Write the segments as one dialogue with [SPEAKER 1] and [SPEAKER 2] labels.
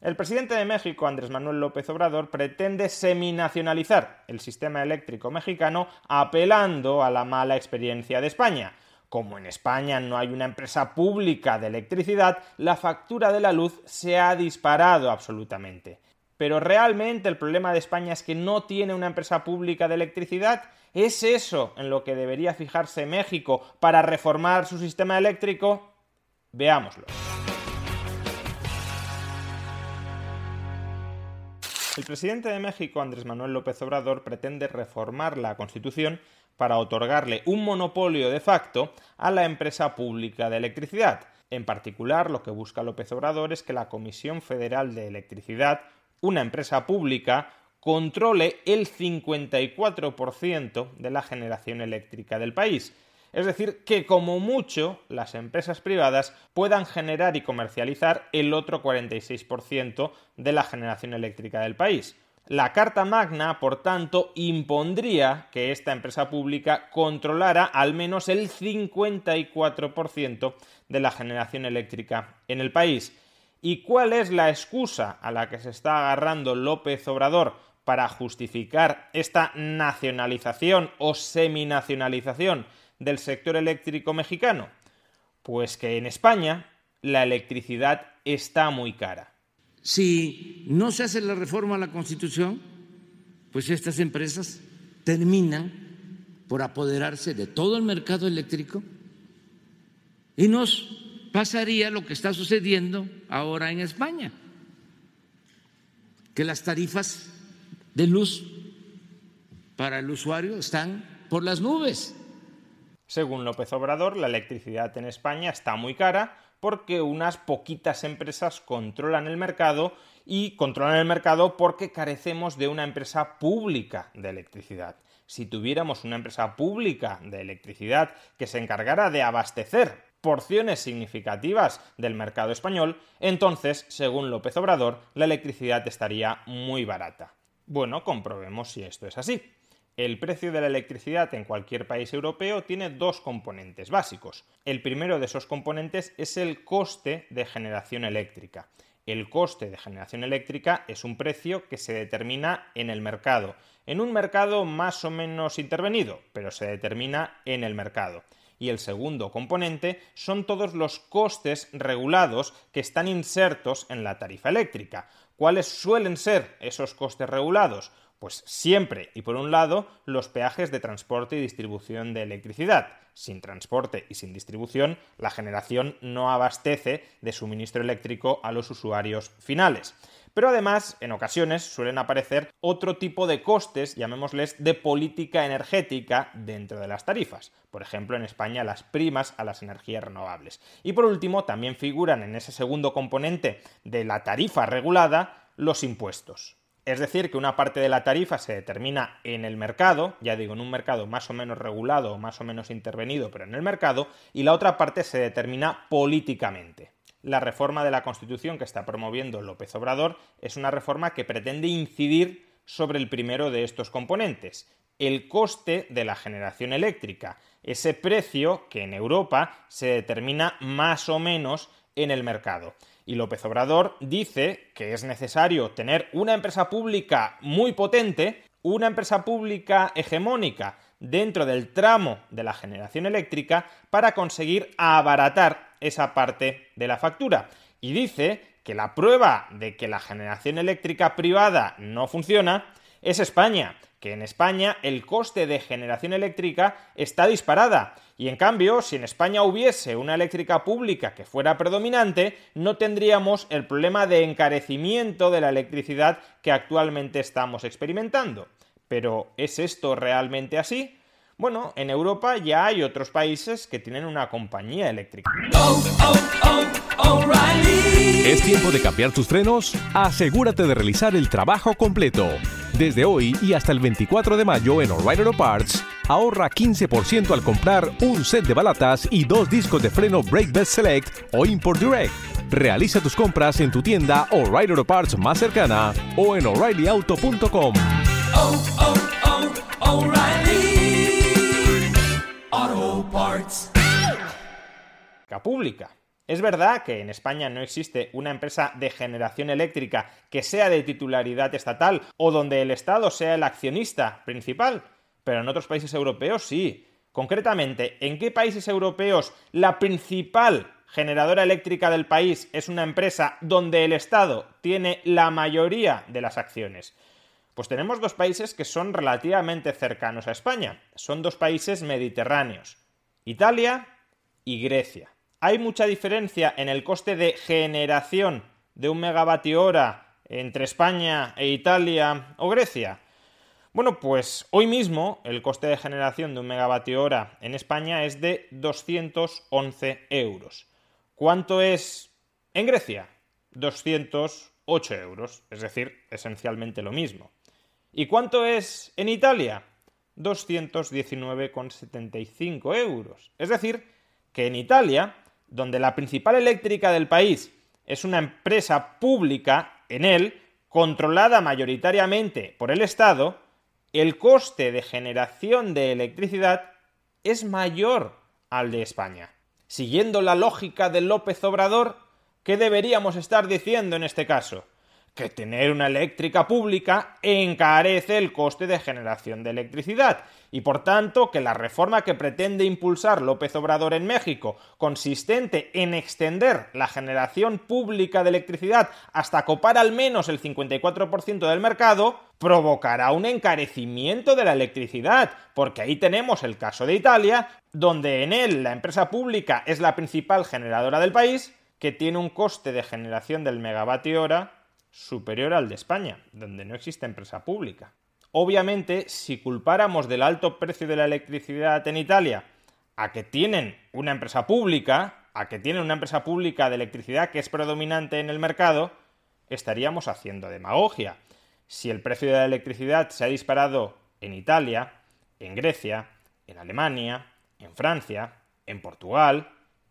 [SPEAKER 1] El presidente de México, Andrés Manuel López Obrador, pretende seminacionalizar el sistema eléctrico mexicano apelando a la mala experiencia de España. Como en España no hay una empresa pública de electricidad, la factura de la luz se ha disparado absolutamente. Pero realmente el problema de España es que no tiene una empresa pública de electricidad. ¿Es eso en lo que debería fijarse México para reformar su sistema eléctrico? Veámoslo. El presidente de México, Andrés Manuel López Obrador, pretende reformar la Constitución para otorgarle un monopolio de facto a la empresa pública de electricidad. En particular, lo que busca López Obrador es que la Comisión Federal de Electricidad, una empresa pública, controle el 54% de la generación eléctrica del país. Es decir, que como mucho las empresas privadas puedan generar y comercializar el otro 46% de la generación eléctrica del país. La Carta Magna, por tanto, impondría que esta empresa pública controlara al menos el 54% de la generación eléctrica en el país. ¿Y cuál es la excusa a la que se está agarrando López Obrador para justificar esta nacionalización o seminacionalización del sector eléctrico mexicano? Pues que en España la electricidad está muy cara.
[SPEAKER 2] Si no se hace la reforma a la Constitución, pues estas empresas terminan por apoderarse de todo el mercado eléctrico y nos pasaría lo que está sucediendo ahora en España, que las tarifas de luz para el usuario están por las nubes.
[SPEAKER 1] Según López Obrador, la electricidad en España está muy cara porque unas poquitas empresas controlan el mercado y controlan el mercado porque carecemos de una empresa pública de electricidad. Si tuviéramos una empresa pública de electricidad que se encargara de abastecer porciones significativas del mercado español, entonces, según López Obrador, la electricidad estaría muy barata. Bueno, comprobemos si esto es así. El precio de la electricidad en cualquier país europeo tiene dos componentes básicos. El primero de esos componentes es el coste de generación eléctrica. El coste de generación eléctrica es un precio que se determina en el mercado, en un mercado más o menos intervenido, pero se determina en el mercado. Y el segundo componente son todos los costes regulados que están insertos en la tarifa eléctrica. ¿Cuáles suelen ser esos costes regulados? Pues siempre y por un lado los peajes de transporte y distribución de electricidad. Sin transporte y sin distribución, la generación no abastece de suministro eléctrico a los usuarios finales. Pero además, en ocasiones suelen aparecer otro tipo de costes, llamémosles de política energética dentro de las tarifas. Por ejemplo, en España las primas a las energías renovables. Y por último, también figuran en ese segundo componente de la tarifa regulada los impuestos. Es decir, que una parte de la tarifa se determina en el mercado, ya digo, en un mercado más o menos regulado o más o menos intervenido, pero en el mercado, y la otra parte se determina políticamente. la reforma de la Constitución que está promoviendo López Obrador es una reforma que pretende incidir sobre el primero de estos componentes, el coste de la generación eléctrica, ese precio que en Europa se determina más o menos en el mercado. Y López Obrador dice que es necesario tener una empresa pública muy potente, una empresa pública hegemónica dentro del tramo de la generación eléctrica para conseguir abaratar esa parte de la factura. Y dice que la prueba de que la generación eléctrica privada no funciona es España, que en España el coste de generación eléctrica está disparada. Y en cambio, si en España hubiese una eléctrica pública que fuera predominante, no tendríamos el problema de encarecimiento de la electricidad que actualmente estamos experimentando. Pero ¿es esto realmente así? Bueno, en Europa ya hay otros países que tienen una compañía eléctrica.
[SPEAKER 3] ¿Es tiempo de cambiar tus frenos? Asegúrate de realizar el trabajo completo. Desde hoy y hasta el 24 de mayo en O'Reilly Auto Parts, ahorra 15% al comprar un set de balatas y dos discos de freno Brake Best Select o Import Direct. Realiza tus compras en tu tienda O'Reilly Auto Parts más cercana o en o'ReillyAuto.com.
[SPEAKER 1] pública. Es verdad que en España no existe una empresa de generación eléctrica que sea de titularidad estatal o donde el Estado sea el accionista principal, pero en otros países europeos sí. Concretamente, ¿en qué países europeos la principal generadora eléctrica del país es una empresa donde el Estado tiene la mayoría de las acciones? Pues tenemos dos países que son relativamente cercanos a España. Son dos países mediterráneos, Italia y Grecia. ¿Hay mucha diferencia en el coste de generación de un megavatio hora entre España e Italia o Grecia? Bueno, pues hoy mismo el coste de generación de un megavatio hora en España es de 211 euros. ¿Cuánto es en Grecia? 208 euros, es decir, esencialmente lo mismo. ¿Y cuánto es en Italia? 219,75 euros. Es decir, que en Italia donde la principal eléctrica del país es una empresa pública en él, controlada mayoritariamente por el Estado, el coste de generación de electricidad es mayor al de España. Siguiendo la lógica de López Obrador, ¿qué deberíamos estar diciendo en este caso? Que tener una eléctrica pública encarece el coste de generación de electricidad. Y por tanto que la reforma que pretende impulsar López Obrador en México, consistente en extender la generación pública de electricidad hasta copar al menos el 54% del mercado, provocará un encarecimiento de la electricidad, porque ahí tenemos el caso de Italia, donde en él la empresa pública es la principal generadora del país, que tiene un coste de generación del megavatio hora superior al de España, donde no existe empresa pública. Obviamente, si culpáramos del alto precio de la electricidad en Italia a que tienen una empresa pública, a que tienen una empresa pública de electricidad que es predominante en el mercado, estaríamos haciendo demagogia. Si el precio de la electricidad se ha disparado en Italia, en Grecia, en Alemania, en Francia, en Portugal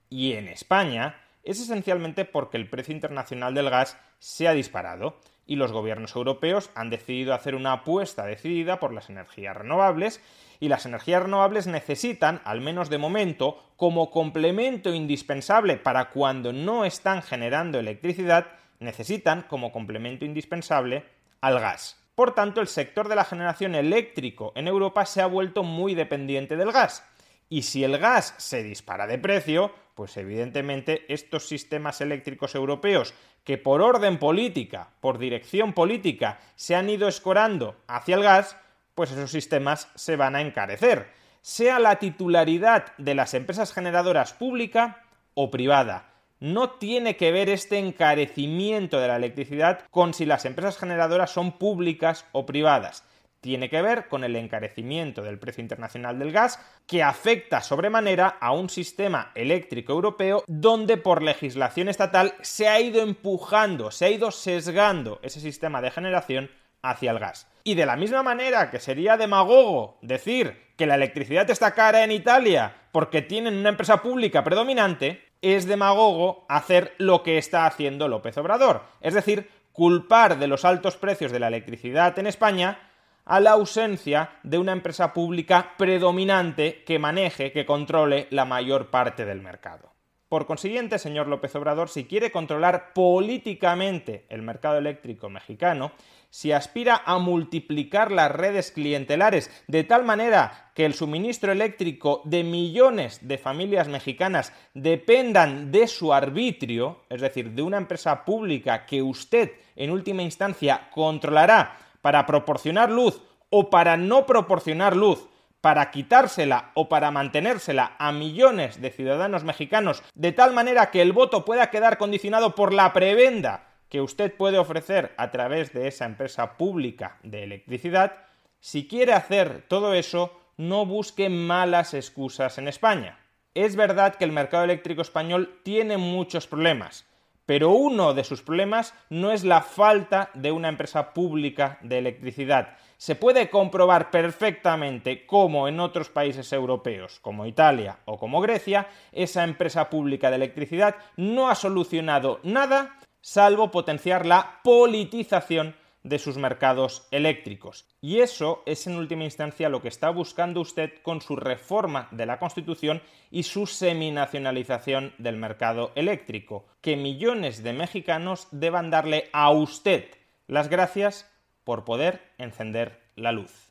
[SPEAKER 1] y en España, es esencialmente porque el precio internacional del gas se ha disparado y los gobiernos europeos han decidido hacer una apuesta decidida por las energías renovables y las energías renovables necesitan, al menos de momento, como complemento indispensable para cuando no están generando electricidad, necesitan como complemento indispensable al gas. Por tanto, el sector de la generación eléctrico en Europa se ha vuelto muy dependiente del gas. Y si el gas se dispara de precio, pues evidentemente estos sistemas eléctricos europeos que por orden política, por dirección política, se han ido escorando hacia el gas, pues esos sistemas se van a encarecer, sea la titularidad de las empresas generadoras pública o privada. No tiene que ver este encarecimiento de la electricidad con si las empresas generadoras son públicas o privadas tiene que ver con el encarecimiento del precio internacional del gas que afecta sobremanera a un sistema eléctrico europeo donde por legislación estatal se ha ido empujando, se ha ido sesgando ese sistema de generación hacia el gas. Y de la misma manera que sería demagogo decir que la electricidad está cara en Italia porque tienen una empresa pública predominante, es demagogo hacer lo que está haciendo López Obrador, es decir, culpar de los altos precios de la electricidad en España a la ausencia de una empresa pública predominante que maneje, que controle la mayor parte del mercado. Por consiguiente, señor López Obrador, si quiere controlar políticamente el mercado eléctrico mexicano, si aspira a multiplicar las redes clientelares de tal manera que el suministro eléctrico de millones de familias mexicanas dependan de su arbitrio, es decir, de una empresa pública que usted en última instancia controlará para proporcionar luz o para no proporcionar luz para quitársela o para mantenérsela a millones de ciudadanos mexicanos de tal manera que el voto pueda quedar condicionado por la prebenda que usted puede ofrecer a través de esa empresa pública de electricidad, si quiere hacer todo eso, no busque malas excusas en España. Es verdad que el mercado eléctrico español tiene muchos problemas, pero uno de sus problemas no es la falta de una empresa pública de electricidad. Se puede comprobar perfectamente cómo en otros países europeos, como Italia o como Grecia, esa empresa pública de electricidad no ha solucionado nada salvo potenciar la politización de sus mercados eléctricos. Y eso es en última instancia lo que está buscando usted con su reforma de la Constitución y su seminacionalización del mercado eléctrico, que millones de mexicanos deban darle a usted las gracias por poder encender la luz.